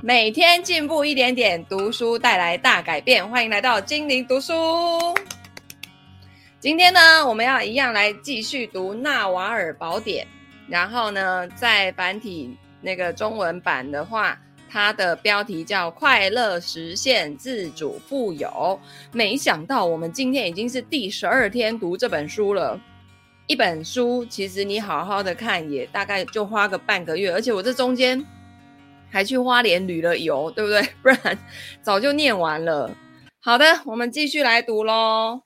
每天进步一点点，读书带来大改变。欢迎来到精灵读书。今天呢，我们要一样来继续读《纳瓦尔宝典》。然后呢，在繁体那个中文版的话，它的标题叫《快乐实现自主富有》。没想到我们今天已经是第十二天读这本书了。一本书其实你好好的看，也大概就花个半个月，而且我这中间还去花莲旅了游，对不对？不然早就念完了。好的，我们继续来读喽。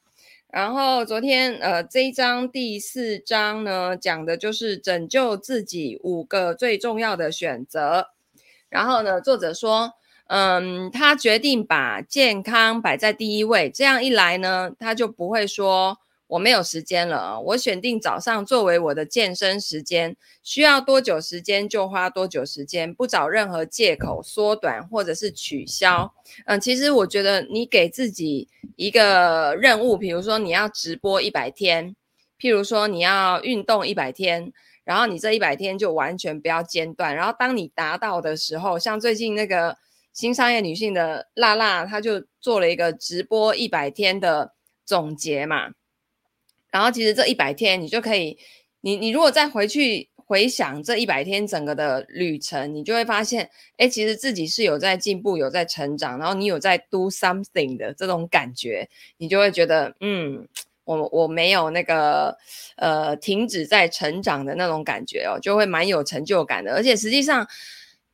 然后昨天呃这一章第四章呢，讲的就是拯救自己五个最重要的选择。然后呢，作者说，嗯，他决定把健康摆在第一位，这样一来呢，他就不会说。我没有时间了啊，我选定早上作为我的健身时间，需要多久时间就花多久时间，不找任何借口缩短或者是取消。嗯，其实我觉得你给自己一个任务，比如说你要直播一百天，譬如说你要运动一百天，然后你这一百天就完全不要间断，然后当你达到的时候，像最近那个新商业女性的辣辣，她就做了一个直播一百天的总结嘛。然后其实这一百天，你就可以，你你如果再回去回想这一百天整个的旅程，你就会发现，哎，其实自己是有在进步，有在成长，然后你有在 do something 的这种感觉，你就会觉得，嗯，我我没有那个呃停止在成长的那种感觉哦，就会蛮有成就感的。而且实际上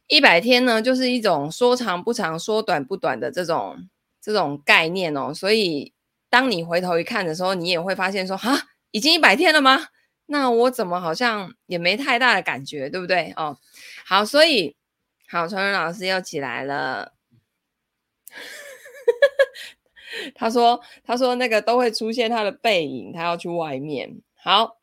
一百天呢，就是一种说长不长，说短不短的这种这种概念哦，所以。当你回头一看的时候，你也会发现说，哈，已经一百天了吗？那我怎么好像也没太大的感觉，对不对？哦，好，所以好，传人老师又起来了。他说，他说那个都会出现他的背影，他要去外面。好，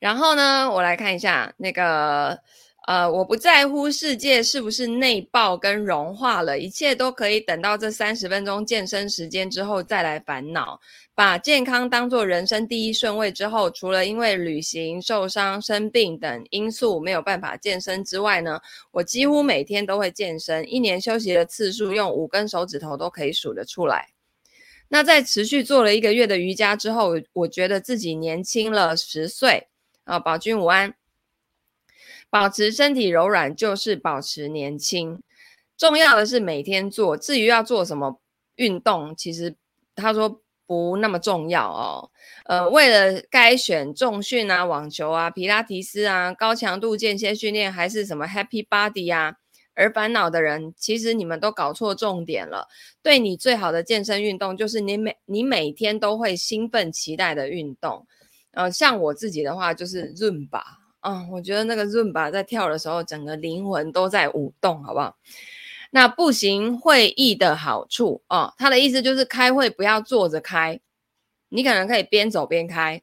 然后呢，我来看一下那个。呃，我不在乎世界是不是内爆跟融化了，一切都可以等到这三十分钟健身时间之后再来烦恼。把健康当作人生第一顺位之后，除了因为旅行、受伤、生病等因素没有办法健身之外呢，我几乎每天都会健身，一年休息的次数用五根手指头都可以数得出来。那在持续做了一个月的瑜伽之后，我觉得自己年轻了十岁。啊，宝君午安。保持身体柔软就是保持年轻，重要的是每天做。至于要做什么运动，其实他说不那么重要哦。呃，为了该选重训啊、网球啊、皮拉提斯啊、高强度间歇训练，还是什么 Happy Body 啊，而烦恼的人，其实你们都搞错重点了。对你最好的健身运动，就是你每你每天都会兴奋期待的运动。呃，像我自己的话，就是 Zumba。嗯，我觉得那个 Zumba 在跳的时候，整个灵魂都在舞动，好不好？那步行会议的好处哦，他的意思就是开会不要坐着开，你可能可以边走边开。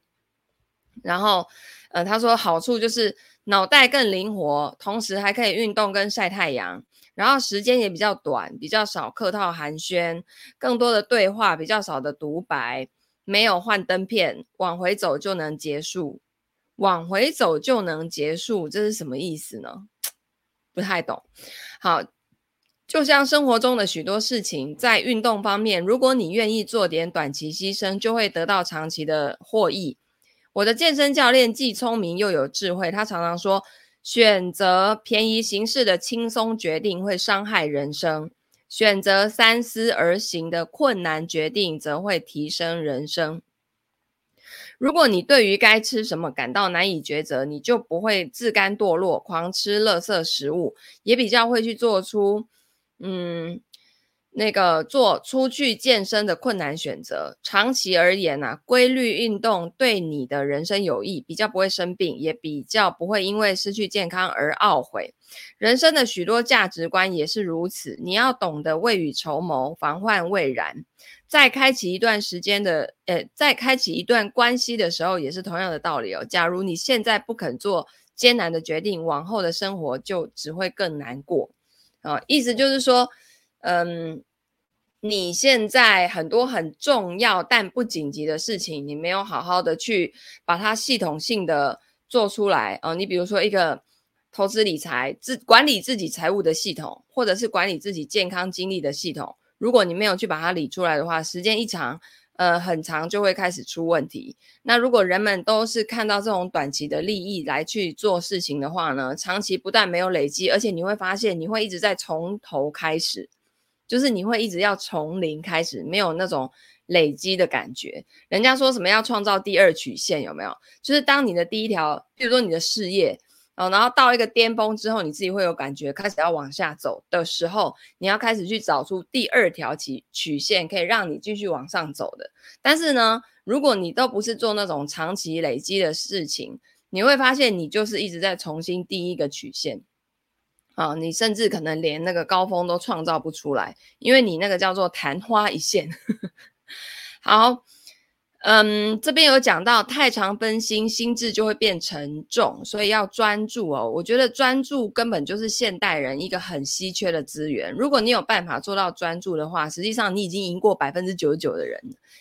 然后，呃，他说好处就是脑袋更灵活，同时还可以运动跟晒太阳，然后时间也比较短，比较少客套寒暄，更多的对话，比较少的独白，没有幻灯片，往回走就能结束。往回走就能结束，这是什么意思呢？不太懂。好，就像生活中的许多事情，在运动方面，如果你愿意做点短期牺牲，就会得到长期的获益。我的健身教练既聪明又有智慧，他常常说，选择便宜行事的轻松决定会伤害人生，选择三思而行的困难决定则会提升人生。如果你对于该吃什么感到难以抉择，你就不会自甘堕落，狂吃垃圾食物，也比较会去做出，嗯，那个做出去健身的困难选择。长期而言啊，规律运动对你的人生有益，比较不会生病，也比较不会因为失去健康而懊悔。人生的许多价值观也是如此，你要懂得未雨绸缪，防患未然。在开启一段时间的，呃，在开启一段关系的时候，也是同样的道理哦。假如你现在不肯做艰难的决定，往后的生活就只会更难过啊、意思就是说，嗯，你现在很多很重要但不紧急的事情，你没有好好的去把它系统性的做出来啊、你比如说一个投资理财、自管理自己财务的系统，或者是管理自己健康精力的系统，如果你没有去把它理出来的话，时间一长，呃，很长就会开始出问题。那如果人们都是看到这种短期的利益来去做事情的话呢，长期不但没有累积，而且你会发现你会一直在从头开始，就是你会一直要从零开始，没有那种累积的感觉。人家说什么要创造第二曲线，有没有？就是当你的第一条，比如说你的事业。哦，然后到一个巅峰之后，你自己会有感觉，开始要往下走的时候，你要开始去找出第二条曲曲线，可以让你继续往上走的。但是呢，如果你都不是做那种长期累积的事情，你会发现你就是一直在重新第一个曲线。啊，你甚至可能连那个高峰都创造不出来，因为你那个叫做昙花一现。好。嗯，这边有讲到太常分心，心智就会变沉重，所以要专注哦。我觉得专注根本就是现代人一个很稀缺的资源。如果你有办法做到专注的话，实际上你已经赢过百分之九十九的人。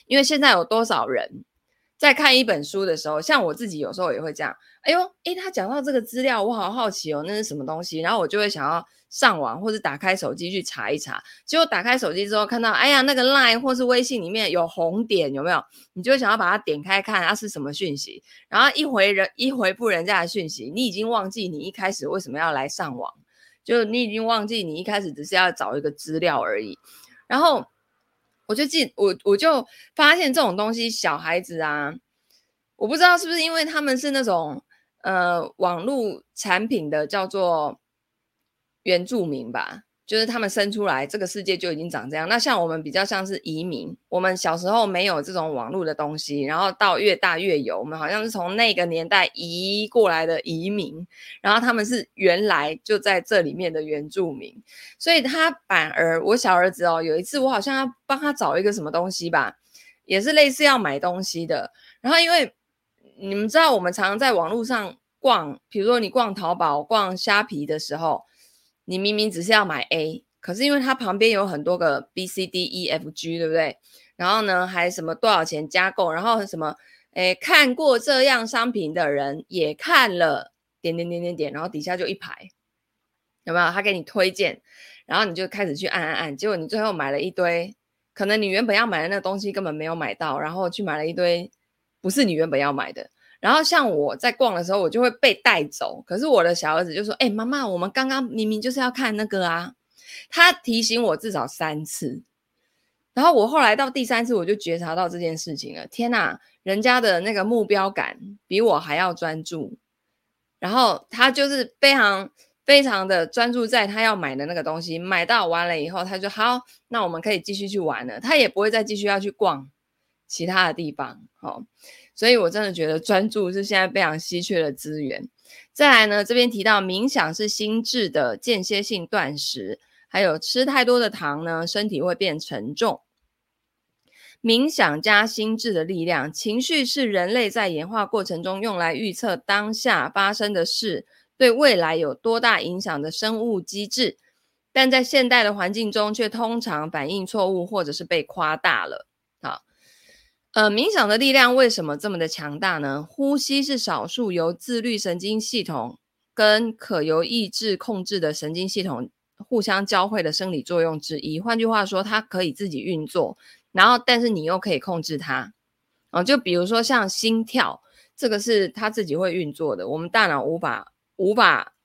因为现在有多少人在看一本书的时候，像我自己有时候也会这样。哎呦，诶，他讲到这个资料，我好好奇哦，那是什么东西？然后我就会想要。上网或者打开手机去查一查，结果打开手机之后看到，哎呀，那个 Line 或是微信里面有红点，有没有？你就想要把它点开看，它是什么讯息？然后一回人一回复人家的讯息，你已经忘记你一开始为什么要来上网，就你已经忘记你一开始只是要找一个资料而已。然后我就记我我就发现这种东西，小孩子啊，我不知道是不是因为他们是那种呃网络产品的叫做。原住民吧，就是他们生出来，这个世界就已经长这样。那像我们比较像是移民，我们小时候没有这种网络的东西，然后到越大越有，我们好像是从那个年代移过来的移民，然后他们是原来就在这里面的原住民，所以他反而我小儿子哦，有一次我好像要帮他找一个什么东西吧，也是类似要买东西的，然后因为你们知道，我们常常在网络上逛，比如说你逛淘宝、逛虾皮的时候。你明明只是要买 A，可是因为它旁边有很多个 B、C、D、E、F、G，对不对？然后呢，还什么多少钱加购，然后什么，诶，看过这样商品的人也看了，点点点点点，然后底下就一排，有没有？他给你推荐，然后你就开始去按按按，结果你最后买了一堆，可能你原本要买的那个东西根本没有买到，然后去买了一堆不是你原本要买的。然后像我在逛的时候，我就会被带走。可是我的小儿子就说：“哎，妈妈，我们刚刚明明就是要看那个啊。”他提醒我至少三次。然后我后来到第三次，我就觉察到这件事情了。天哪，人家的那个目标感比我还要专注。然后他就是非常非常的专注在他要买的那个东西。买到完了以后，他就好，那我们可以继续去玩了。他也不会再继续要去逛其他的地方。好。所以，我真的觉得专注是现在非常稀缺的资源。再来呢，这边提到冥想是心智的间歇性断食，还有吃太多的糖呢，身体会变沉重。冥想加心智的力量，情绪是人类在演化过程中用来预测当下发生的事，对未来有多大影响的生物机制，但在现代的环境中，却通常反应错误或者是被夸大了。呃，冥想的力量为什么这么的强大呢？呼吸是少数由自律神经系统跟可由意志控制的神经系统互相交汇的生理作用之一。换句话说，它可以自己运作，然后但是你又可以控制它。哦、呃，就比如说像心跳，这个是它自己会运作的，我们大脑无法无法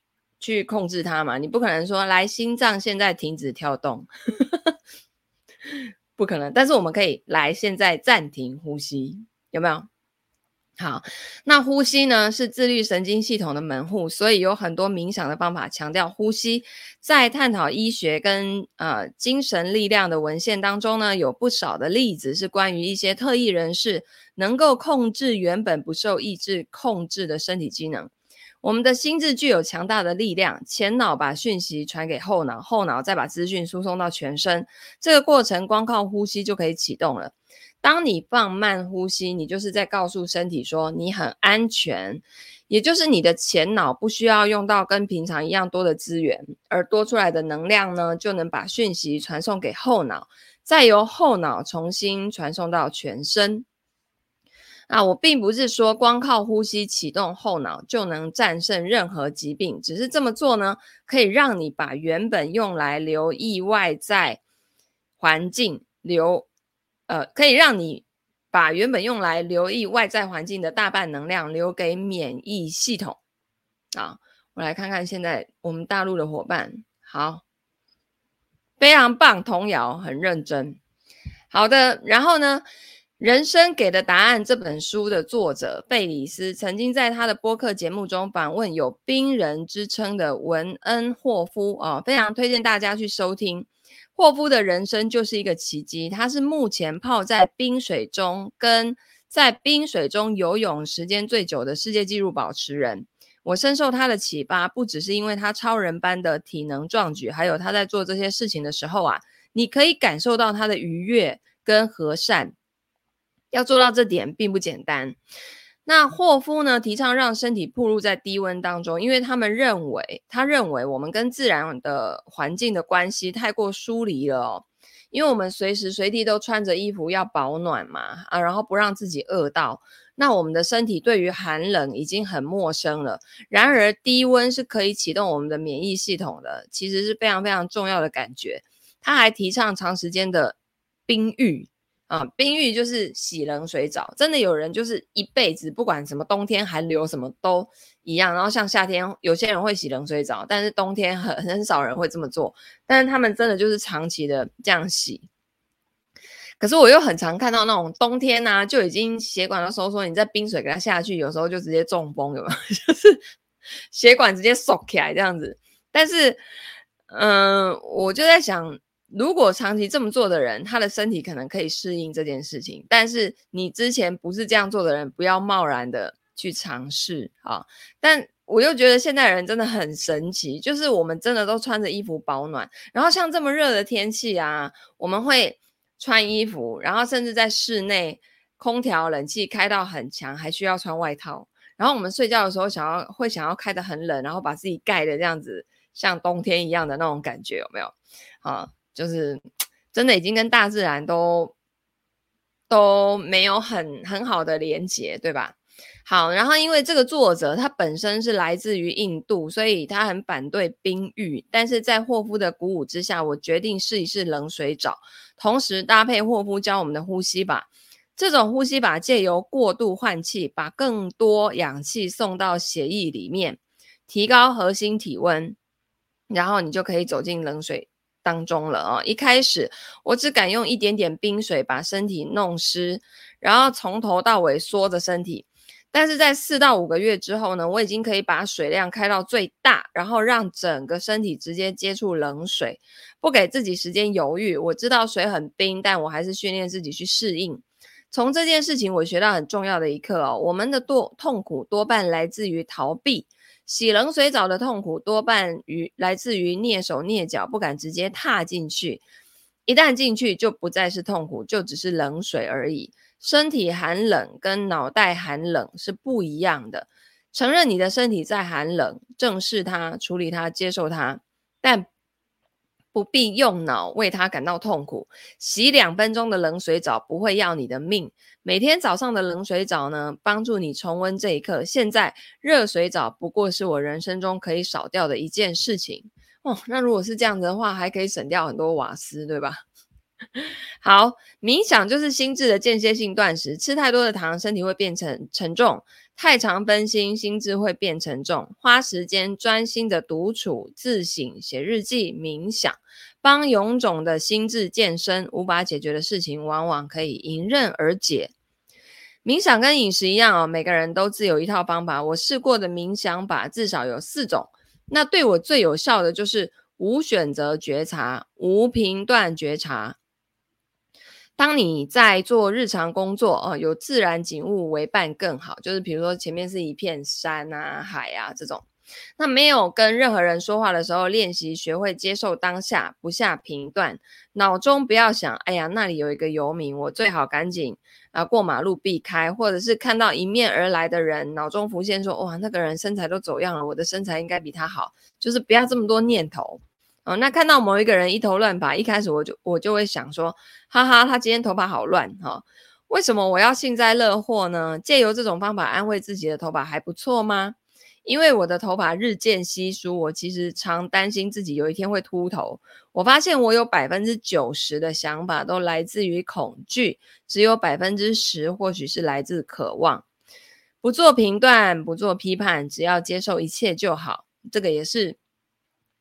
去控制它嘛。你不可能说，来，心脏现在停止跳动。不可能，但是我们可以来现在暂停呼吸，有没有？好，那呼吸呢是自律神经系统的门户，所以有很多冥想的方法强调呼吸。在探讨医学跟呃精神力量的文献当中呢，有不少的例子是关于一些特异人士能够控制原本不受意志控制的身体机能。我们的心智具有强大的力量，前脑把讯息传给后脑，后脑再把资讯输送到全身。这个过程光靠呼吸就可以启动了。当你放慢呼吸，你就是在告诉身体说你很安全，也就是你的前脑不需要用到跟平常一样多的资源，而多出来的能量呢，就能把讯息传送给后脑，再由后脑重新传送到全身。啊，我并不是说光靠呼吸启动后脑就能战胜任何疾病，只是这么做呢，可以让你把原本用来留意外在环境留，呃，可以让你把原本用来留意外在环境的大半能量留给免疫系统。啊，我来看看现在我们大陆的伙伴，好，非常棒，童谣很认真，好的，然后呢？人生给的答案这本书的作者贝里斯曾经在他的播客节目中访问有冰人之称的文恩霍夫啊、哦，非常推荐大家去收听。霍夫的人生就是一个奇迹，他是目前泡在冰水中跟在冰水中游泳时间最久的世界纪录保持人。我深受他的启发，不只是因为他超人般的体能壮举，还有他在做这些事情的时候啊，你可以感受到他的愉悦跟和善。要做到这点并不简单。那霍夫呢，提倡让身体暴露在低温当中，因为他们认为，他认为我们跟自然的环境的关系太过疏离了哦。因为我们随时随地都穿着衣服要保暖嘛，啊，然后不让自己饿到。那我们的身体对于寒冷已经很陌生了。然而低温是可以启动我们的免疫系统的，其实是非常非常重要的感觉。他还提倡长时间的冰浴。啊，冰浴就是洗冷水澡，真的有人就是一辈子不管什么冬天寒流什么都一样。然后像夏天有些人会洗冷水澡，但是冬天很很少人会这么做。但是他们真的就是长期的这样洗。可是我又很常看到那种冬天啊，就已经血管都收缩，你在冰水给它下去，有时候就直接中风，有没有？就是血管直接缩起来这样子。但是，嗯、我就在想。如果长期这么做的人，他的身体可能可以适应这件事情。但是你之前不是这样做的人，不要贸然的去尝试啊。但我又觉得现代人真的很神奇，就是我们真的都穿着衣服保暖，然后像这么热的天气啊，我们会穿衣服，然后甚至在室内空调冷气开到很强，还需要穿外套。然后我们睡觉的时候想要会想要开得很冷，然后把自己盖的这样子像冬天一样的那种感觉，有没有啊？就是真的已经跟大自然都都没有很很好的连接，对吧？好，然后因为这个作者他本身是来自于印度，所以他很反对冰浴。但是在霍夫的鼓舞之下，我决定试一试冷水澡，同时搭配霍夫教我们的呼吸法。这种呼吸法借由过度换气，把更多氧气送到血液里面，提高核心体温，然后你就可以走进冷水当中了啊！一开始我只敢用一点点冰水把身体弄湿，然后从头到尾缩着身体。但是在四到五个月之后呢，我已经可以把水量开到最大，然后让整个身体直接接触冷水，不给自己时间犹豫。我知道水很冰，但我还是训练自己去适应。从这件事情，我学到很重要的一课哦，我们的多痛苦多半来自于逃避。洗冷水澡的痛苦多半于来自于蹑手蹑脚，不敢直接踏进去。一旦进去，就不再是痛苦，就只是冷水而已。身体寒冷跟脑袋寒冷是不一样的。承认你的身体在寒冷，正视它，处理它，接受它，但不必用脑为它感到痛苦。洗两分钟的冷水澡不会要你的命。每天早上的冷水澡呢，帮助你重温这一刻。现在热水澡不过是我人生中可以少掉的一件事情哦。那如果是这样子的话，还可以省掉很多瓦斯，对吧？好，冥想就是心智的间歇性断食。吃太多的糖，身体会变成沉重。太常分心，心智会变沉重。花时间专心的独处、自省、写日记、冥想，帮臃肿的心智健身。无法解决的事情，往往可以迎刃而解。冥想跟饮食一样哦，每个人都自有一套方法。我试过的冥想法至少有四种。那对我最有效的就是无选择觉察、无评断觉察。当你在做日常工作哦，有自然景物为伴更好。就是比如说前面是一片山啊、海啊这种，那没有跟任何人说话的时候，练习学会接受当下，不下评断。脑中不要想，哎呀，那里有一个游民，我最好赶紧啊过马路避开，或者是看到迎面而来的人，脑中浮现说，哇，那个人身材都走样了，我的身材应该比他好。就是不要这么多念头。哦，那看到某一个人一头乱发，一开始我就我就会想说，哈哈，他今天头发好乱哈、为什么我要幸灾乐祸呢？借由这种方法安慰自己的头发还不错吗？因为我的头发日渐稀疏，我其实常担心自己有一天会秃头。我发现我有百分之九十的想法都来自于恐惧，只有百分之十或许是来自渴望。不做评断，不做批判，只要接受一切就好。这个也是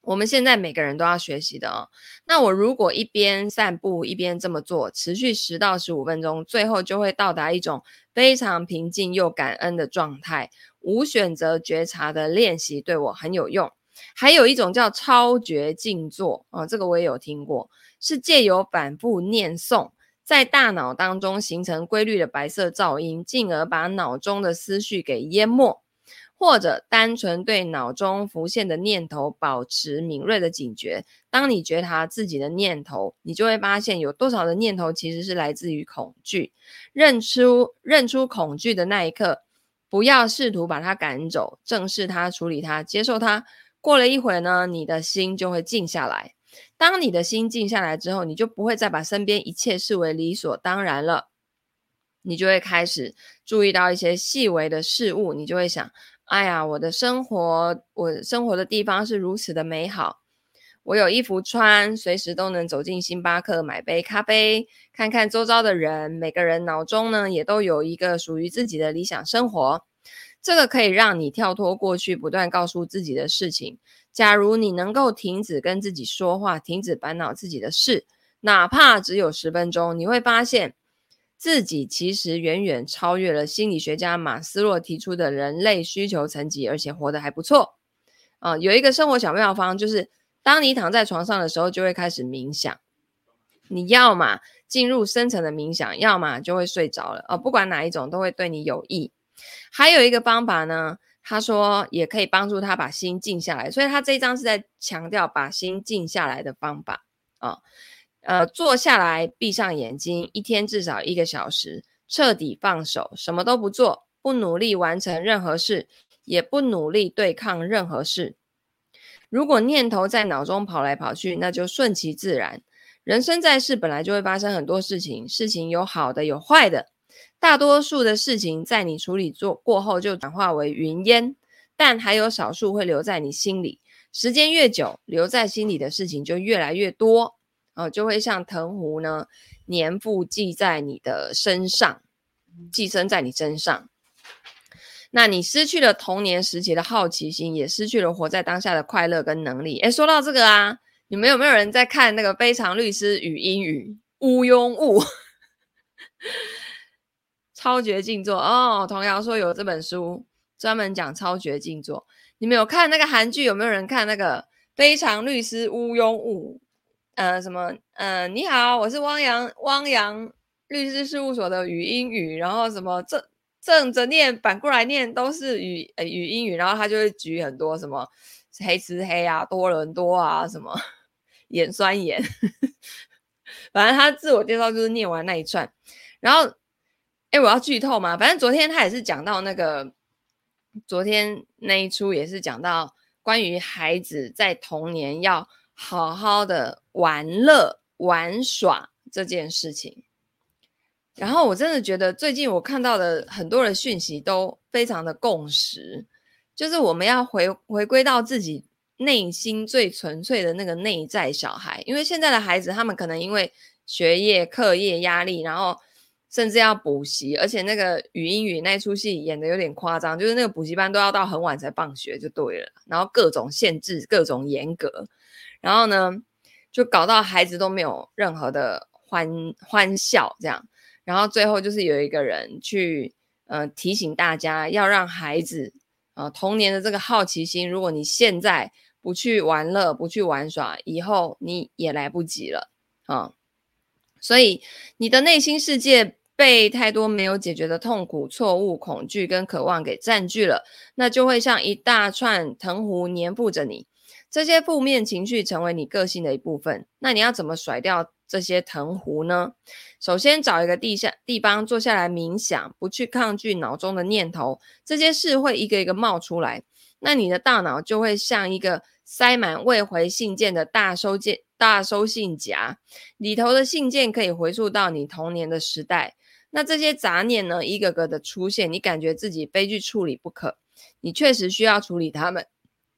我们现在每个人都要学习的哦。那我如果一边散步一边这么做，持续十到十五分钟，最后就会到达一种非常平静又感恩的状态。无选择觉察的练习对我很有用，还有一种叫超觉静坐啊、这个我也有听过，是借由反复念诵，在大脑当中形成规律的白色噪音，进而把脑中的思绪给淹没，或者单纯对脑中浮现的念头保持敏锐的警觉。当你觉察自己的念头，你就会发现有多少的念头其实是来自于恐惧，认出认出恐惧的那一刻。不要试图把它赶走，正视它，处理它，接受它。过了一会呢，你的心就会静下来。当你的心静下来之后，你就不会再把身边一切视为理所当然了。你就会开始注意到一些细微的事物，你就会想：哎呀，我的生活，我生活的地方是如此的美好。我有衣服穿，随时都能走进星巴克买杯咖啡，看看周遭的人。每个人脑中呢，也都有一个属于自己的理想生活。这个可以让你跳脱过去，不断告诉自己的事情。假如你能够停止跟自己说话，停止烦恼自己的事，哪怕只有十分钟，你会发现自己其实远远超越了心理学家马斯洛提出的人类需求层级，而且活得还不错。啊、呃，有一个生活小妙方就是。当你躺在床上的时候，就会开始冥想。你要么进入深层的冥想，要么就会睡着了。哦，不管哪一种都会对你有益。还有一个方法呢，他说也可以帮助他把心静下来。所以他这一章是在强调把心静下来的方法啊、呃，坐下来，闭上眼睛，一天至少一个小时，彻底放手，什么都不做，不努力完成任何事，也不努力对抗任何事。如果念头在脑中跑来跑去，那就顺其自然。人生在世，本来就会发生很多事情，事情有好的，有坏的。大多数的事情在你处理做过后就转化为云烟，但还有少数会留在你心里。时间越久，留在心里的事情就越来越多，哦，就会像藤壶呢，粘附记在你的身上，寄生在你身上。那你失去了童年时期的好奇心，也失去了活在当下的快乐跟能力。诶，说到这个啊，你们有没有人在看那个《非常律师与英语》？毋庸物，超绝静坐哦。童谣说有这本书专门讲超绝静坐。你们有看那个韩剧？有没有人看那个《非常律师毋庸误》？呃，什么？呃，你好，我是汪洋汪洋律师事务所的语英语，然后什么正？正着念，反过来念都是语呃语英语，然后他就会举很多什么黑吃黑啊、多伦多啊、什么 盐酸盐，反正他自我介绍就是念完那一串，然后哎，我要剧透嘛？反正昨天他也是讲到那个，昨天那一出也是讲到关于孩子在童年要好好的玩乐玩耍这件事情。然后我真的觉得，最近我看到的很多的讯息都非常的共识，就是我们要回回归到自己内心最纯粹的那个内在小孩。因为现在的孩子，他们可能因为学业、课业压力，然后甚至要补习，而且那个语英语那出戏演得有点夸张，就是那个补习班都要到很晚才放学就对了，然后各种限制、各种严格，然后呢，就搞到孩子都没有任何的欢欢笑这样。然后最后就是有一个人去，呃，提醒大家要让孩子，呃，童年的这个好奇心，如果你现在不去玩乐、不去玩耍，以后你也来不及了啊，所以你的内心世界被太多没有解决的痛苦、错误、恐惧跟渴望给占据了，那就会像一大串藤壶粘附着你，这些负面情绪成为你个性的一部分。那你要怎么甩掉这些藤壶呢？首先找一个地下地方坐下来冥想，不去抗拒脑中的念头，这些事会一个一个冒出来。那你的大脑就会像一个塞满未回信件的大收件大收信夹，里头的信件可以回溯到你童年的时代。那这些杂念呢，一个个的出现，你感觉自己非去处理不可，你确实需要处理它们。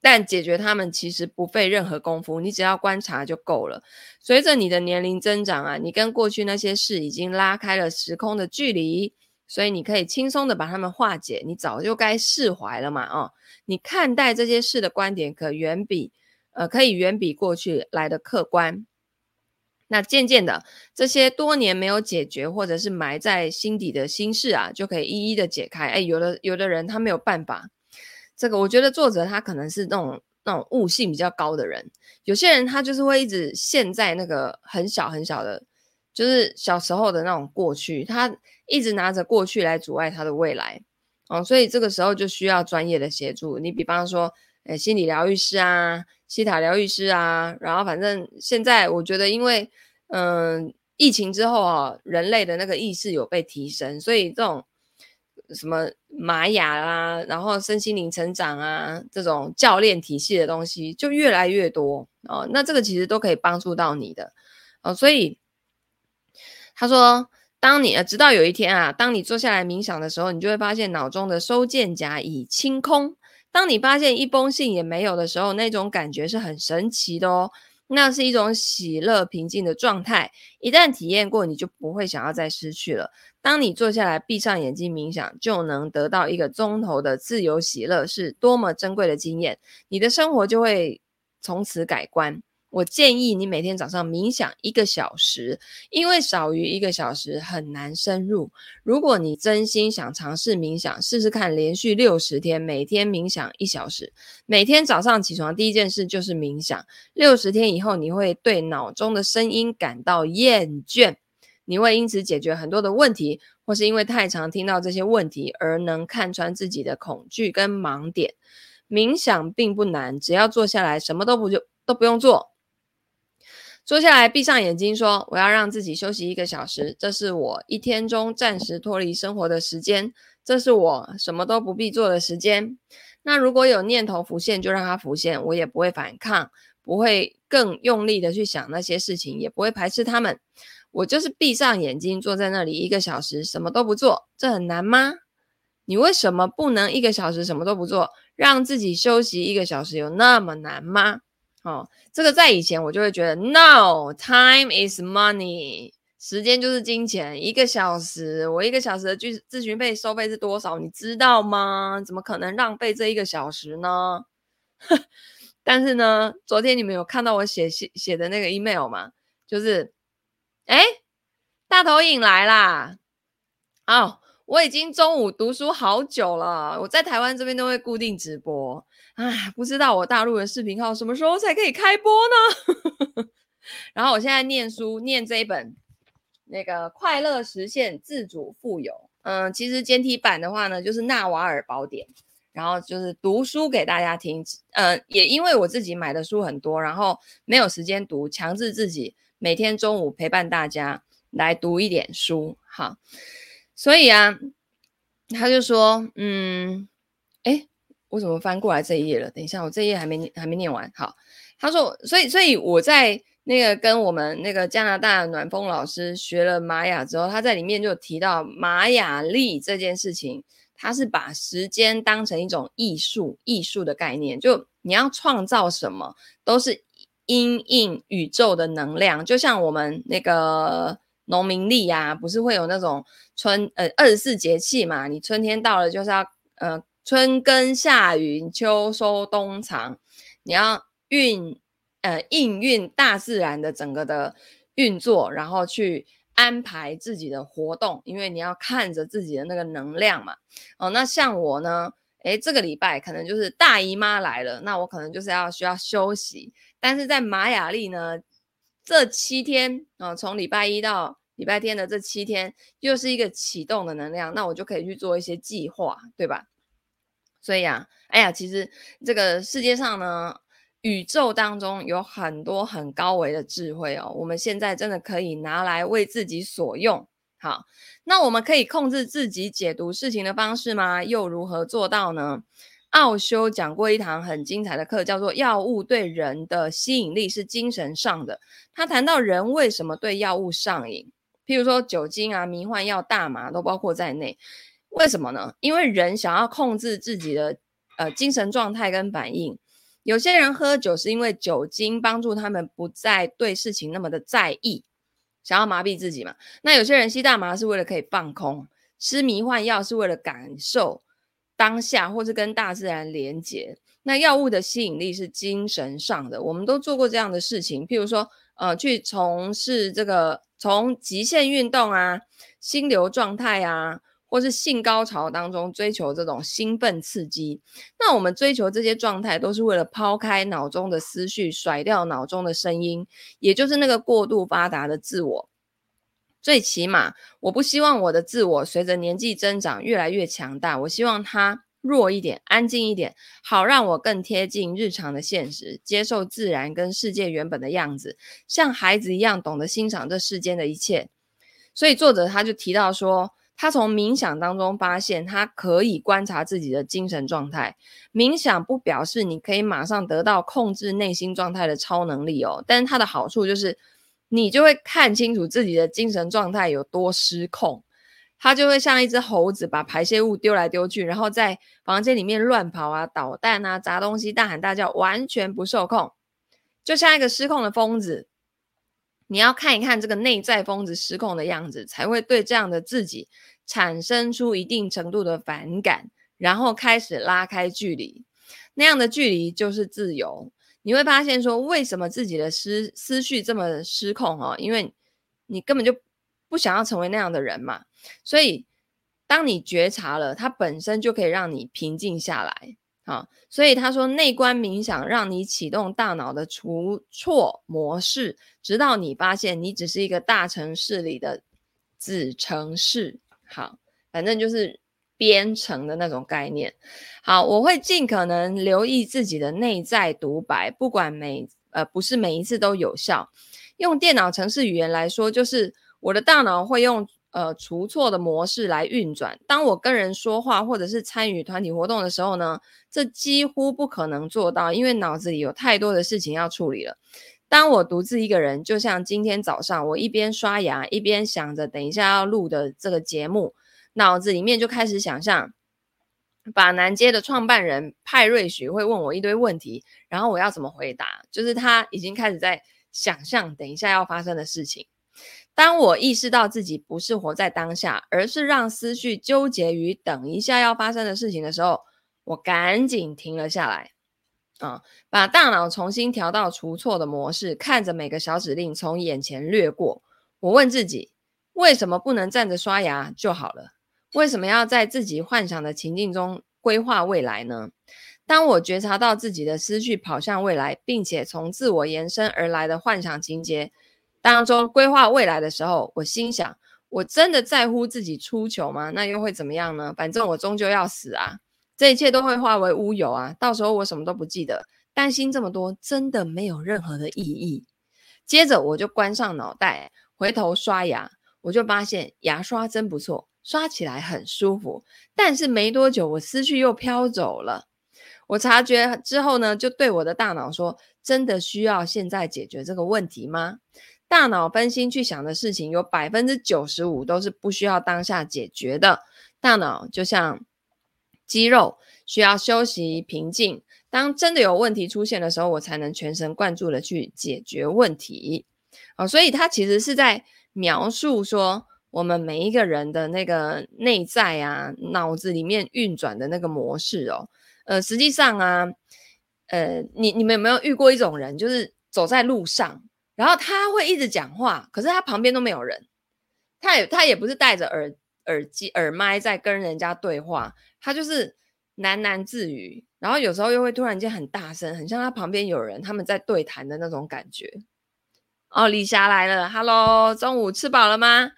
但解决它们其实不费任何功夫，你只要观察就够了。随着你的年龄增长啊，你跟过去那些事已经拉开了时空的距离，所以你可以轻松的把它们化解。你早就该释怀了嘛，哦，你看待这些事的观点可远比呃可以远比过去来的客观。那渐渐的，这些多年没有解决或者是埋在心底的心事啊，就可以一一的解开。哎，有的有的人他没有办法。这个我觉得作者他可能是那种那种悟性比较高的人，有些人他就是会一直陷在那个很小很小的，就是小时候的那种过去，他一直拿着过去来阻碍他的未来，哦，所以这个时候就需要专业的协助。你比方说，诶，心理疗愈师啊，西塔疗愈师啊，然后反正现在我觉得，因为嗯，疫情之后啊，人类的那个意识有被提升，所以这种。什么玛雅啦，然后身心灵成长啊，这种教练体系的东西就越来越多哦。那这个其实都可以帮助到你的哦。所以他说，当你直到有一天啊，当你坐下来冥想的时候，你就会发现脑中的收件夹已清空。当你发现一封信也没有的时候，那种感觉是很神奇的哦。那是一种喜乐平静的状态，一旦体验过，你就不会想要再失去了。当你坐下来，闭上眼睛冥想，就能得到一个钟头的自由喜乐，是多么珍贵的经验！你的生活就会从此改观。我建议你每天早上冥想一个小时，因为少于一个小时很难深入。如果你真心想尝试冥想，试试看连续六十天，每天冥想一小时，每天早上起床第一件事就是冥想。六十天以后，你会对脑中的声音感到厌倦，你会因此解决很多的问题，或是因为太常听到这些问题而能看穿自己的恐惧跟盲点。冥想并不难，只要坐下来，什么都不就都不用做。坐下来，闭上眼睛，说：“我要让自己休息一个小时，这是我一天中暂时脱离生活的时间，这是我什么都不必做的时间。那如果有念头浮现，就让它浮现，我也不会反抗，不会更用力的去想那些事情，也不会排斥他们。我就是闭上眼睛，坐在那里一个小时，什么都不做，这很难吗？你为什么不能一个小时什么都不做，让自己休息一个小时，有那么难吗？”哦，这个在以前我就会觉得，No，time is money，时间就是金钱。一个小时，我一个小时的咨咨询费收费是多少？你知道吗？怎么可能浪费这一个小时呢？但是呢，昨天你们有看到我写写写的那个 email 吗？就是，哎，大头影来啦，哦。我已经中午读书好久了，我在台湾这边都会固定直播，唉，不知道我大陆的视频号什么时候才可以开播呢？然后我现在念书，念这一本那个《快乐实现自主富有》，嗯，其实简体版的话呢，就是《纳瓦尔宝典》，然后就是读书给大家听，嗯，也因为我自己买的书很多，然后没有时间读，强制自己每天中午陪伴大家来读一点书，好。所以啊，他就说，嗯，诶，我怎么翻过来这一页了？等一下，我这一页还没还没念完。好，他说，所以，所以我在那个跟我们那个加拿大暖风老师学了玛雅之后，他在里面就提到玛雅历这件事情，他是把时间当成一种艺术，艺术的概念，就你要创造什么，都是因应宇宙的能量，就像我们那个。农民历呀，不是会有那种春呃二十四节气嘛？你春天到了就是要呃春耕夏耘秋收冬藏，你要运呃应运大自然的整个的运作，然后去安排自己的活动，因为你要看着自己的那个能量嘛。哦，那像我呢，诶，这个礼拜可能就是大姨妈来了，那我可能就是要需要休息，但是在玛雅历呢。这七天啊、从礼拜一到礼拜天的这七天，又是一个启动的能量，那我就可以去做一些计划，对吧？所以啊，哎呀，其实这个世界上呢，宇宙当中有很多很高维的智慧哦，我们现在真的可以拿来为自己所用。好，那我们可以控制自己解读事情的方式吗？又如何做到呢？奥修讲过一堂很精彩的课，叫做《药物对人的吸引力是精神上的》。他谈到人为什么对药物上瘾，譬如说酒精啊、迷幻药、大麻都包括在内。为什么呢？因为人想要控制自己的呃精神状态跟反应。有些人喝酒是因为酒精帮助他们不再对事情那么的在意，想要麻痹自己嘛。那有些人吸大麻是为了可以放空，吃迷幻药是为了感受当下或是跟大自然连接。那药物的吸引力是精神上的，我们都做过这样的事情，譬如说呃去从事这个从极限运动啊、心流状态啊。或是性高潮当中追求这种兴奋刺激，那我们追求这些状态都是为了抛开脑中的思绪，甩掉脑中的声音，也就是那个过度发达的自我。最起码，我不希望我的自我随着年纪增长越来越强大，我希望它弱一点，安静一点，好让我更贴近日常的现实，接受自然跟世界原本的样子，像孩子一样懂得欣赏这世间的一切。所以作者他就提到说，他从冥想当中发现，他可以观察自己的精神状态。冥想不表示你可以马上得到控制内心状态的超能力哦，但是它的好处就是，你就会看清楚自己的精神状态有多失控。他就会像一只猴子，把排泄物丢来丢去，然后在房间里面乱跑啊、捣蛋啊、砸东西、大喊大叫，完全不受控，就像一个失控的疯子。你要看一看这个内在疯子失控的样子，才会对这样的自己产生出一定程度的反感，然后开始拉开距离。那样的距离就是自由。你会发现说，为什么自己的思思绪这么失控哦？因为你根本就不想要成为那样的人嘛。所以，当你觉察了，它本身就可以让你平静下来。好，所以他说内观冥想让你启动大脑的除错模式，直到你发现你只是一个大城市里的子城市。好，反正就是编程的那种概念。好，我会尽可能留意自己的内在独白，不管每呃不是每一次都有效。用电脑程式语言来说，就是我的大脑会用。呃，除错的模式来运转。当我跟人说话或者是参与团体活动的时候呢，这几乎不可能做到，因为脑子里有太多的事情要处理了。当我独自一个人，就像今天早上，我一边刷牙一边想着等一下要录的这个节目，脑子里面就开始想象，法南街的创办人派瑞许会问我一堆问题，然后我要怎么回答？就是他已经开始在想象等一下要发生的事情。当我意识到自己不是活在当下，而是让思绪纠结于等一下要发生的事情的时候，我赶紧停了下来，啊，把大脑重新调到除错的模式，看着每个小指令从眼前掠过。我问自己：为什么不能站着刷牙就好了？为什么要在自己幻想的情境中规划未来呢？当我觉察到自己的思绪跑向未来，并且从自我延伸而来的幻想情节。当中规划未来的时候，我心想：我真的在乎自己出糗吗？那又会怎么样呢？反正我终究要死啊！这一切都会化为乌有啊！到时候我什么都不记得，担心这么多真的没有任何的意义。接着我就关上脑袋，回头刷牙，我就发现牙刷真不错，刷起来很舒服。但是没多久，我思绪又飘走了。我察觉之后呢，就对我的大脑说：真的需要现在解决这个问题吗？大脑分心去想的事情，有百分之九十五都是不需要当下解决的。大脑就像肌肉，需要休息平静。当真的有问题出现的时候，我才能全神贯注的去解决问题。哦，所以他其实是在描述说，我们每一个人的那个内在啊，脑子里面运转的那个模式哦。呃，实际上啊，呃，你你们有没有遇过一种人，就是走在路上？然后他会一直讲话，可是他旁边都没有人，他也他也不是戴着耳耳机耳麦在跟人家对话，他就是喃喃自语，然后有时候又会突然间很大声，很像他旁边有人，他们在对谈的那种感觉。哦，李霞来了，Hello，中午吃饱了吗？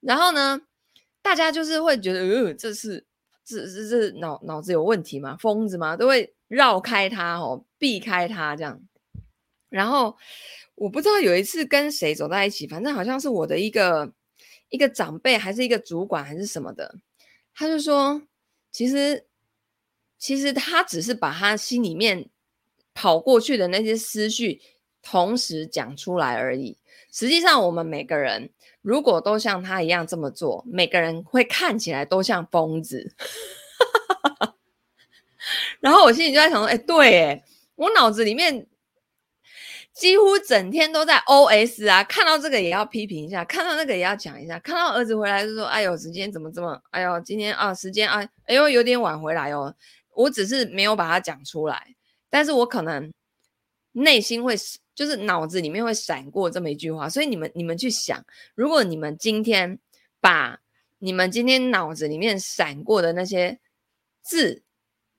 然后呢，大家就是会觉得，呃，这是这这这脑脑子有问题吗？疯子吗？都会绕开他哦，避开他这样，然后。我不知道有一次跟谁走在一起，反正好像是我的一个一个长辈，还是一个主管，还是什么的。他就说，其实其实他只是把他心里面跑过去的那些思绪同时讲出来而已。实际上，我们每个人如果都像他一样这么做，每个人会看起来都像疯子。然后我心里就在想说，哎，对，哎，我脑子里面几乎整天都在 OS 啊，看到这个也要批评一下，看到那个也要讲一下，看到儿子回来就说，哎呦，时间怎么这么，哎呦，今天啊，时间啊，哎呦，有点晚回来哦。我只是没有把它讲出来，但是我可能内心会，就是脑子里面会闪过这么一句话，所以你们你们去想，如果你们今天把你们今天脑子里面闪过的那些字，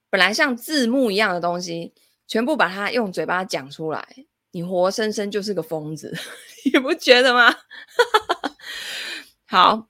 本来像字幕一样的东西，全部把它用嘴巴讲出来，你活生生就是个疯子，你不觉得吗？好。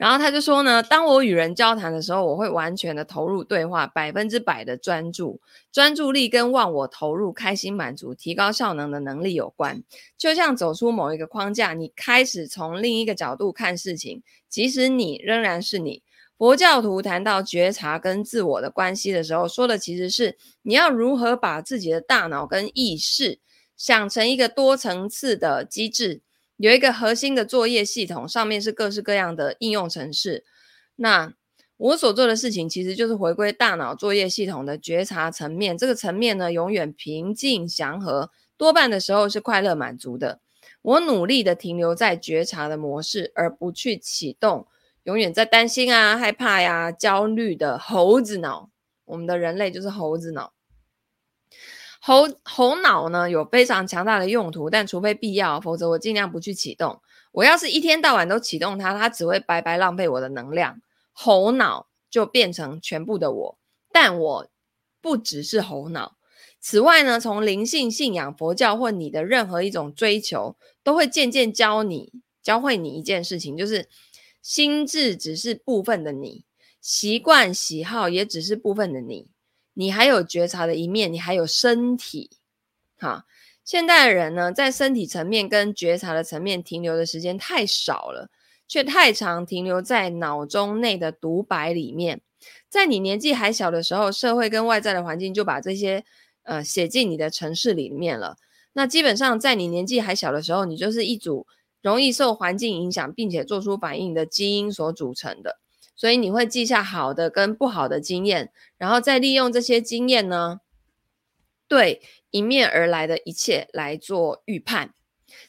然后他就说呢，当我与人交谈的时候，我会完全的投入对话，百分之百的专注，专注力跟忘我投入、开心满足、提高效能的能力有关。就像走出某一个框架，你开始从另一个角度看事情，即使你仍然是你。佛教徒谈到觉察跟自我的关系的时候，说的其实是你要如何把自己的大脑跟意识想成一个多层次的机制。有一个核心的作业系统，上面是各式各样的应用程式。那我所做的事情，其实就是回归大脑作业系统的觉察层面。这个层面呢，永远平静祥和，多半的时候是快乐满足的。我努力的停留在觉察的模式，而不去启动永远在担心啊、害怕呀、焦虑的猴子脑。我们的人类就是猴子脑。猴猴脑呢，有非常强大的用途，但除非必要，否则我尽量不去启动。我要是一天到晚都启动它，它只会白白浪费我的能量。猴脑就变成全部的我，但我不只是猴脑。此外呢，从灵性信仰、佛教或你的任何一种追求，都会渐渐教你、教会你一件事情，就是心智只是部分的你，习惯、喜好也只是部分的你。你还有觉察的一面，你还有身体。哈，现代人呢，在身体层面跟觉察的层面停留的时间太少了，却太常停留在脑中内的独白里面。在你年纪还小的时候，社会跟外在的环境就把这些呃写进你的程式里面了。那基本上，在你年纪还小的时候，你就是一组容易受环境影响，并且做出反应的基因所组成的。所以你会记下好的跟不好的经验，然后再利用这些经验呢，对迎面而来的一切来做预判，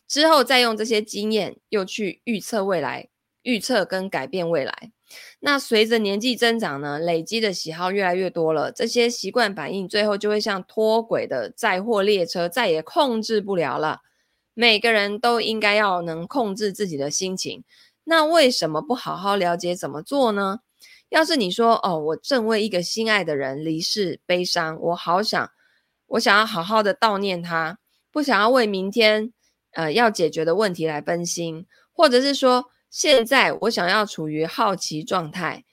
之后再用这些经验又去预测未来，预测跟改变未来。那随着年纪增长呢，累积的喜好越来越多了，这些习惯反应最后就会像脱轨的载货列车，再也控制不了了。每个人都应该要能控制自己的心情。那为什么不好好了解怎么做呢？要是你说哦，我正为一个心爱的人离世悲伤，我好想，我想要好好的悼念他，不想要为明天呃要解决的问题来分心，或者是说现在我想要处于好奇状态，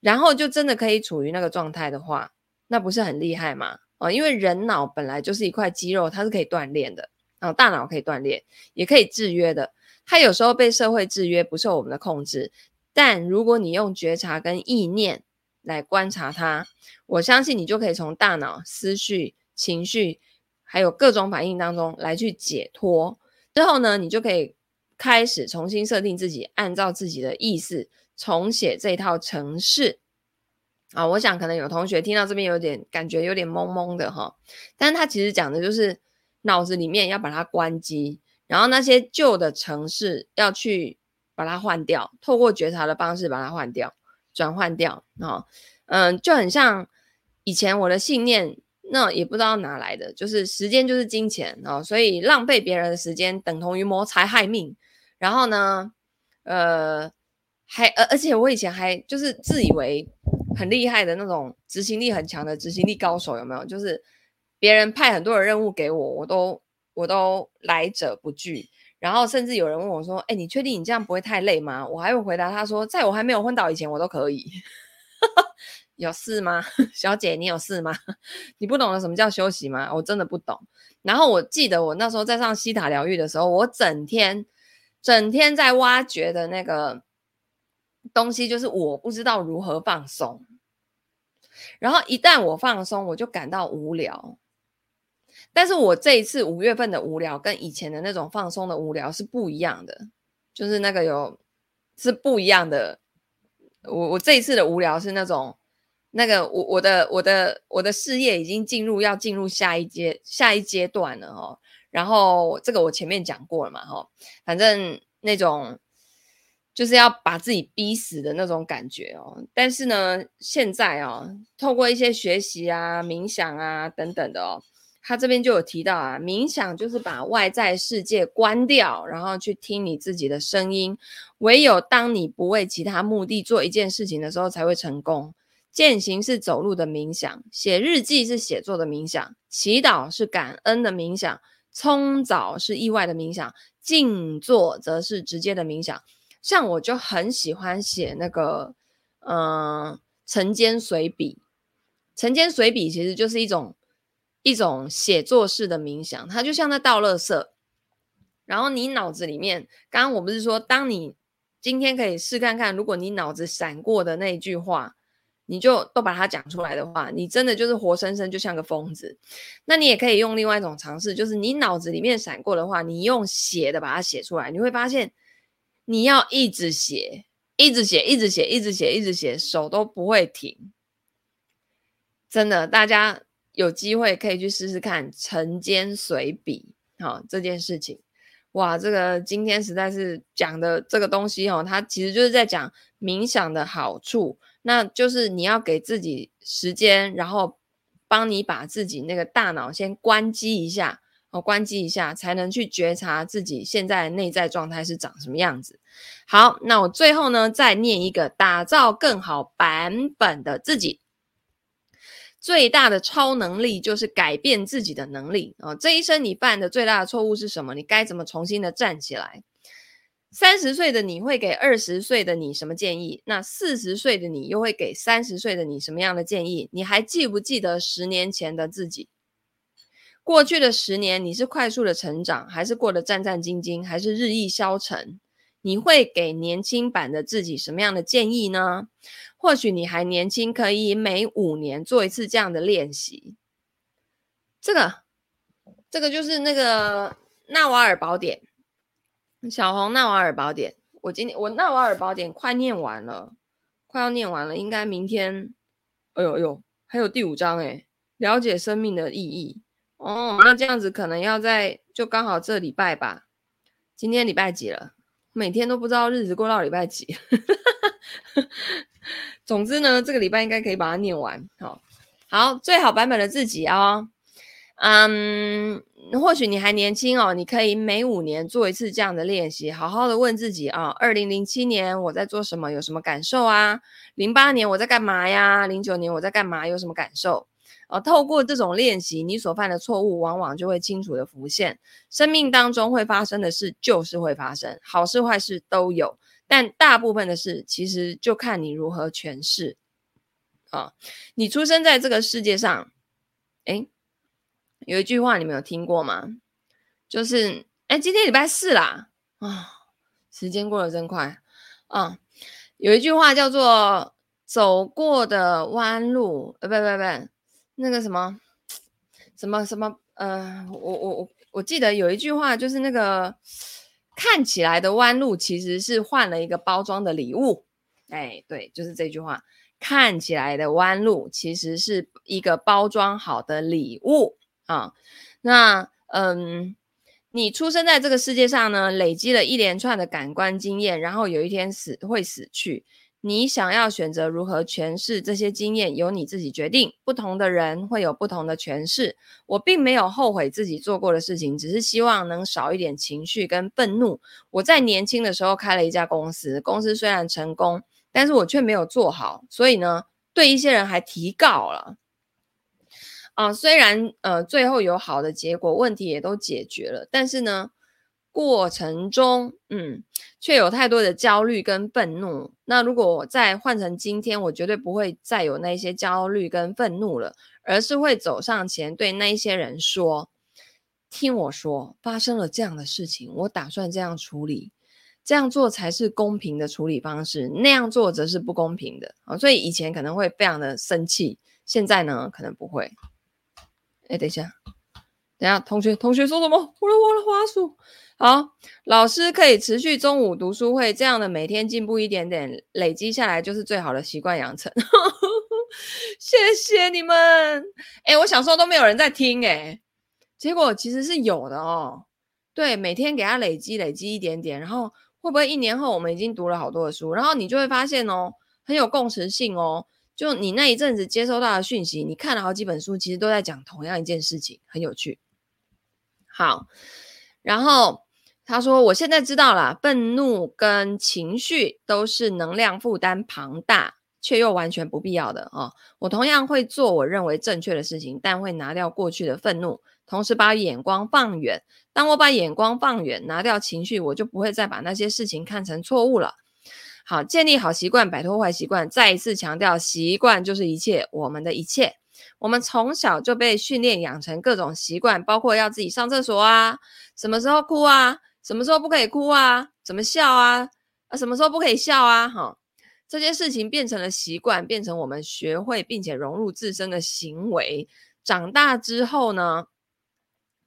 然后就真的可以处于那个状态的话，那不是很厉害吗？哦，因为人脑本来就是一块肌肉，它是可以锻炼的，然后大脑可以锻炼，也可以制约的。它有时候被社会制约，不受我们的控制。但如果你用觉察跟意念来观察它，我相信你就可以从大脑、思绪、情绪，还有各种反应当中来去解脱。之后呢，你就可以开始重新设定自己，按照自己的意思重写这套程式。啊，我想可能有同学听到这边有点感觉有点懵懵的哈，但是他其实讲的就是脑子里面要把它关机。然后那些旧的城市要去把它换掉，透过觉察的方式把它换掉、转换掉啊，嗯，就很像以前我的信念，那也不知道哪来的，就是时间就是金钱哦，所以浪费别人的时间等同于谋财害命。然后呢，呃，还而而且我以前还就是自以为很厉害的那种执行力很强的执行力高手，有没有？就是别人派很多的任务给我，我都。我都来者不拒，然后甚至有人问我说：“哎，你确定你这样不会太累吗？”我还会回答他说：“在我还没有昏倒以前，我都可以。”有事吗，小姐？你有事吗？你不懂得什么叫休息吗？我真的不懂。然后我记得我那时候在上西塔疗愈的时候，我整天整天在挖掘的那个东西，就是我不知道如何放松。然后一旦我放松，我就感到无聊。但是我这一次五月份的无聊跟以前的那种放松的无聊是不一样的，就是那个有是不一样的。我我这一次的无聊是那种那个我我的我的我的事业已经进入要进入下一阶下一阶段了哦。然后这个我前面讲过了嘛哈，反正那种。就是要把自己逼死的那种感觉哦，但是呢，现在哦，透过一些学习啊、冥想啊等等的哦，他这边就有提到啊，冥想就是把外在世界关掉，然后去听你自己的声音。唯有当你不为其他目的做一件事情的时候，才会成功。践行是走路的冥想，写日记是写作的冥想，祈祷是感恩的冥想，冲澡是意外的冥想，静坐则是直接的冥想。像我就很喜欢写那个，嗯，晨间随笔。晨间随笔其实就是一种一种写作式的冥想，它就像在倒垃圾。然后你脑子里面，刚刚我不是说，当你今天可以试看看，如果你脑子闪过的那一句话，你就都把它讲出来的话，你真的就是活生生就像个疯子。那你也可以用另外一种尝试，就是你脑子里面闪过的话，你用写的把它写出来，你会发现。你要一直写，一直写，一直写，一直写，一直写，手都不会停。真的，大家有机会可以去试试看晨间随笔，好，这件事情。哇，这个今天实在是讲的这个东西哦，它其实就是在讲冥想的好处，那就是你要给自己时间，然后帮你把自己那个大脑先关机一下。哦关机一下，才能去觉察自己现在内在状态是长什么样子。好，那我最后呢，再念一个打造更好版本的自己。最大的超能力就是改变自己的能力啊！这一生你犯的最大的错误是什么？你该怎么重新的站起来？三十岁的你会给二十岁的你什么建议？那四十岁的你又会给三十岁的你什么样的建议？你还记不记得十年前的自己？过去的十年，你是快速的成长，还是过得战战兢兢，还是日益消沉？你会给年轻版的自己什么样的建议呢？或许你还年轻，可以每五年做一次这样的练习。这个，这个就是那个纳瓦尔宝典，小红纳瓦尔宝典。我今天我纳瓦尔宝典快念完了，快要念完了，应该明天。哎呦哎呦，还有第五章诶，了解生命的意义。哦，那这样子可能要在就刚好这礼拜吧。今天礼拜几了？每天都不知道日子过到礼拜几。总之呢，这个礼拜应该可以把它念完。好，好，最好版本的自己哦。嗯，或许你还年轻哦，你可以每五年做一次这样的练习，好好的问自己啊：二零零七年我在做什么？有什么感受啊？零八年我在干嘛呀？零九年我在干嘛？有什么感受？呃，透过这种练习，你所犯的错误往往就会清楚的浮现。生命当中会发生的事就是会发生，好事坏事都有，但大部分的事其实就看你如何诠释。啊，你出生在这个世界上，诶，有一句话你们有听过吗？就是，诶，今天礼拜四啦，啊，时间过得真快啊。有一句话叫做“走过的弯路”，呃，不不不。那个什么，什么什么，呃，我我我我记得有一句话，就是那个看起来的弯路，其实是换了一个包装的礼物。哎，对，就是这句话，看起来的弯路，其实是一个包装好的礼物啊。那嗯，你出生在这个世界上呢，累积了一连串的感官经验，然后有一天死会死去。你想要选择如何诠释这些经验，由你自己决定。不同的人会有不同的诠释。我并没有后悔自己做过的事情，只是希望能少一点情绪跟愤怒。我在年轻的时候开了一家公司，公司虽然成功，但是我却没有做好，所以呢，对一些人还提告了。啊，虽然呃最后有好的结果，问题也都解决了，但是呢，过程中，嗯。却有太多的焦虑跟愤怒。那如果我再换成今天，我绝对不会再有那些焦虑跟愤怒了，而是会走上前对那些人说：“听我说，发生了这样的事情，我打算这样处理，这样做才是公平的处理方式，那样做则是不公平的。”啊，所以以前可能会非常的生气，现在呢，可能不会。哎，等一下，等下，同学，同学说什么？我的我的滑鼠。好，老师可以持续中午读书会，这样的每天进步一点点，累积下来就是最好的习惯养成。谢谢你们。哎，我想说都没有人在听，哎，结果其实是有的哦。对，每天给他累积累积一点点，然后会不会一年后我们已经读了好多的书，然后你就会发现哦，很有共识性哦。就你那一阵子接收到的讯息，你看了好几本书，其实都在讲同样一件事情，很有趣。好，然后他说：“我现在知道了，愤怒跟情绪都是能量负担庞大却又完全不必要的哦。我同样会做我认为正确的事情，但会拿掉过去的愤怒，同时把眼光放远。当我把眼光放远，拿掉情绪，我就不会再把那些事情看成错误了。”好，建立好习惯，摆脱坏习惯。再一次强调，习惯就是一切，我们的一切。我们从小就被训练养成各种习惯，包括要自己上厕所啊，什么时候哭啊，什么时候不可以哭啊，怎么笑啊，啊，什么时候不可以笑啊，哈，这些事情变成了习惯，变成我们学会并且融入自身的行为。长大之后呢，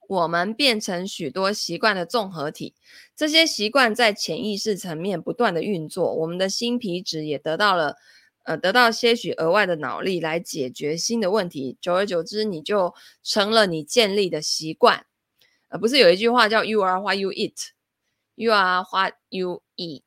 我们变成许多习惯的综合体，这些习惯在潜意识层面不断的运作，我们的新皮质也得到了，呃，得到些许额外的脑力来解决新的问题。久而久之，你就成了你建立的习惯，而不是有一句话叫 “You are what you eat”，You are what you eat，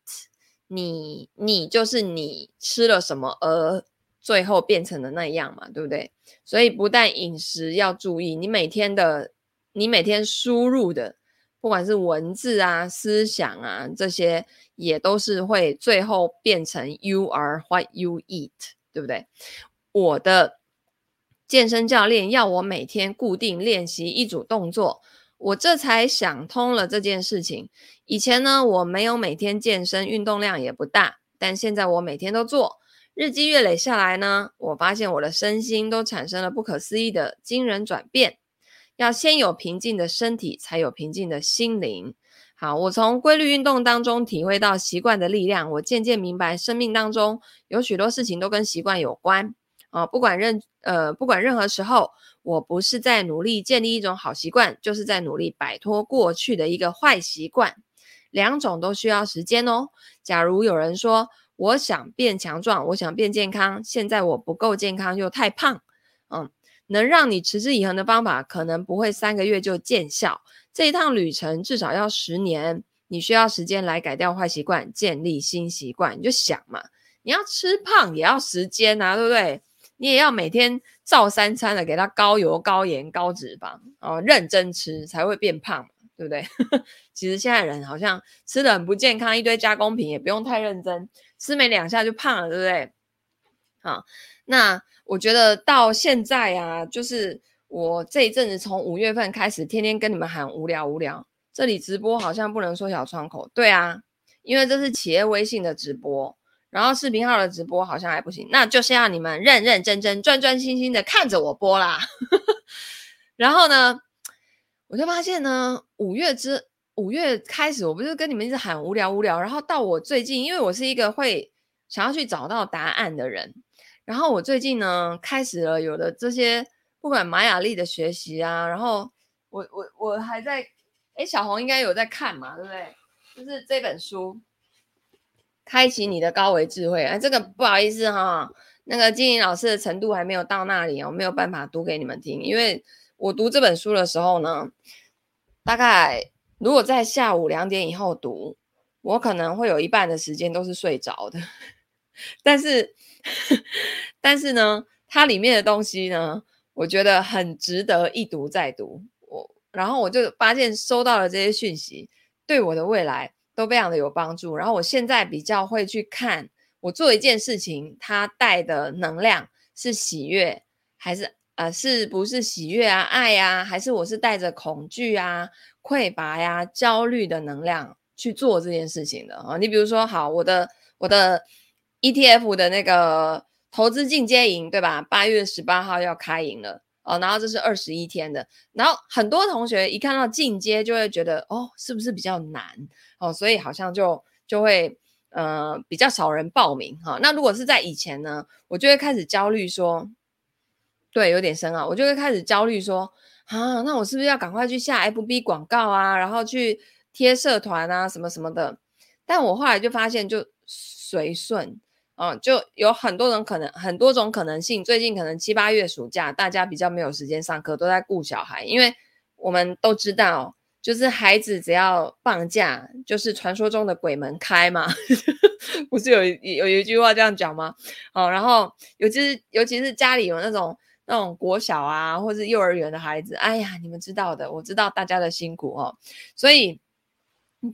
你你就是你吃了什么而最后变成的那样嘛，对不对？所以不但饮食要注意，你每天的。你每天输入的，不管是文字啊、思想啊，这些也都是会最后变成 “you are what you eat”，对不对？我的健身教练要我每天固定练习一组动作，我这才想通了这件事情。以前呢，我没有每天健身，运动量也不大，但现在我每天都做，日积月累下来呢，我发现我的身心都产生了不可思议的惊人转变。要先有平静的身体，才有平静的心灵。好，我从规律运动当中体会到习惯的力量，我渐渐明白，生命当中有许多事情都跟习惯有关啊。不管任呃，不管任何时候，我不是在努力建立一种好习惯，就是在努力摆脱过去的一个坏习惯。两种都需要时间哦。假如有人说，我想变强壮，我想变健康，现在我不够健康又太胖，嗯。能让你持之以恒的方法，可能不会三个月就见效。这一趟旅程至少要十年，你需要时间来改掉坏习惯，建立新习惯。你就想嘛，你要吃胖也要时间啊，对不对？你也要每天照三餐的给它高油、高盐、高脂肪哦，认真吃才会变胖，对不对？其实现在人好像吃的很不健康，一堆加工品也不用太认真，吃没两下就胖了，对不对？好，那。我觉得到现在啊，就是我这一阵子从五月份开始，天天跟你们喊无聊无聊。这里直播好像不能缩小窗口，对啊，因为这是企业微信的直播，然后视频号的直播好像还不行，那就是要你们认认真真、专专心心的看着我播啦。然后呢，我就发现呢，五月之五月开始，我不是跟你们一直喊无聊无聊，然后到我最近，因为我是一个会想要去找到答案的人。然后我最近呢，开始了有的这些，不管玛雅历的学习啊，然后我我我还在，哎，小红应该有在看嘛，对不对？就是这本书，《开启你的高维智慧》。哎，这个不好意思哈，那个金玲老师的程度还没有到那里，我没有办法读给你们听，因为我读这本书的时候呢，大概如果在下午两点以后读，我可能会有一半的时间都是睡着的，但是。但是呢，它里面的东西呢，我觉得很值得一读再读。我然后我就发现收到了这些讯息，对我的未来都非常的有帮助。然后我现在比较会去看，我做一件事情，它带的能量是喜悦，还是呃是不是喜悦啊、爱啊，还是我是带着恐惧啊、匮乏呀、焦虑的能量去做这件事情的啊？你比如说，好，我的我的。ETF 的那个投资进阶营，对吧？八月十八号要开营了哦，然后这是二十一天的，然后很多同学一看到进阶就会觉得哦，是不是比较难哦？所以好像就就会呃比较少人报名哈、那如果是在以前呢，我就会开始焦虑说，对，有点深奥，我就会开始焦虑说啊，那我是不是要赶快去下 FB 广告啊，然后去贴社团啊，什么什么的？但我后来就发现，就随顺，嗯，就有很多人可能很多种可能性。最近可能七八月暑假，大家比较没有时间上课，都在顾小孩，因为我们都知道。就是孩子只要放假，就是传说中的鬼门开嘛，不是有有一句话这样讲吗？哦，然后尤其是尤其是家里有那种那种国小啊，或是幼儿园的孩子，哎呀，你们知道的，我知道大家的辛苦哦，所以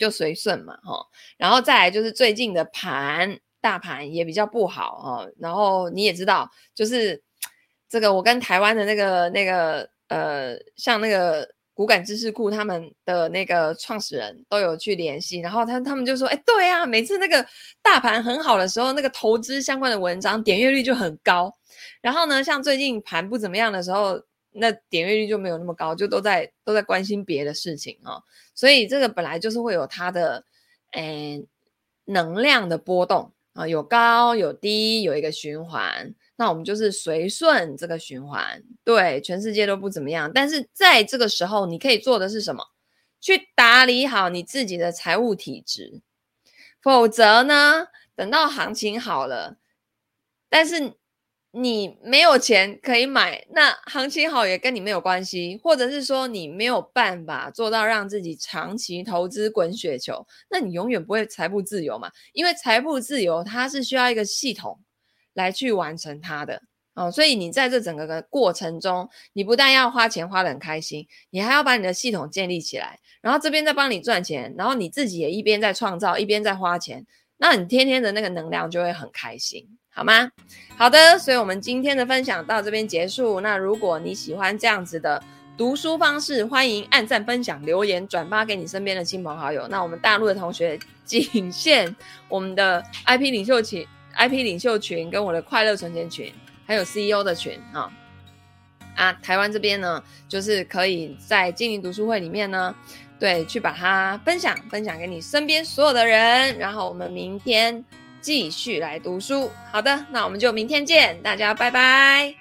就随顺嘛，哦，然后再来就是最近的盘大盘也比较不好哦，然后你也知道，就是这个我跟台湾的那个那个呃，像那个。股感知识库他们的那个创始人都有去联系，然后他他们就说：“哎，对啊，每次那个大盘很好的时候，那个投资相关的文章点阅率就很高。然后呢，像最近盘不怎么样的时候，那点阅率就没有那么高，就都在都在关心别的事情哦。所以这个本来就是会有它的，诶，能量的波动啊，有高有低，有一个循环。”那我们就是随顺这个循环，对，全世界都不怎么样。但是在这个时候，你可以做的是什么？去打理好你自己的财务体质。否则呢，等到行情好了，但是你没有钱可以买，那行情好也跟你没有关系。或者是说你没有办法做到让自己长期投资滚雪球，那你永远不会财富自由嘛。因为财富自由它是需要一个系统。来去完成它的哦，所以你在这整个的过程中，你不但要花钱花得很开心，你还要把你的系统建立起来，然后这边在帮你赚钱，然后你自己也一边在创造，一边在花钱，那你天天的那个能量就会很开心，好吗？好的，所以我们今天的分享到这边结束。那如果你喜欢这样子的读书方式，欢迎按赞、分享、留言、转发给你身边的亲朋好友。那我们大陆的同学仅限我们的 IP 领袖群。IP 领袖群跟我的快乐存钱群，还有 CEO 的群啊啊！台湾这边呢，就是可以在精灵读书会里面呢，对，去把它分享分享给你身边所有的人，然后我们明天继续来读书。好的，那我们就明天见，大家拜拜。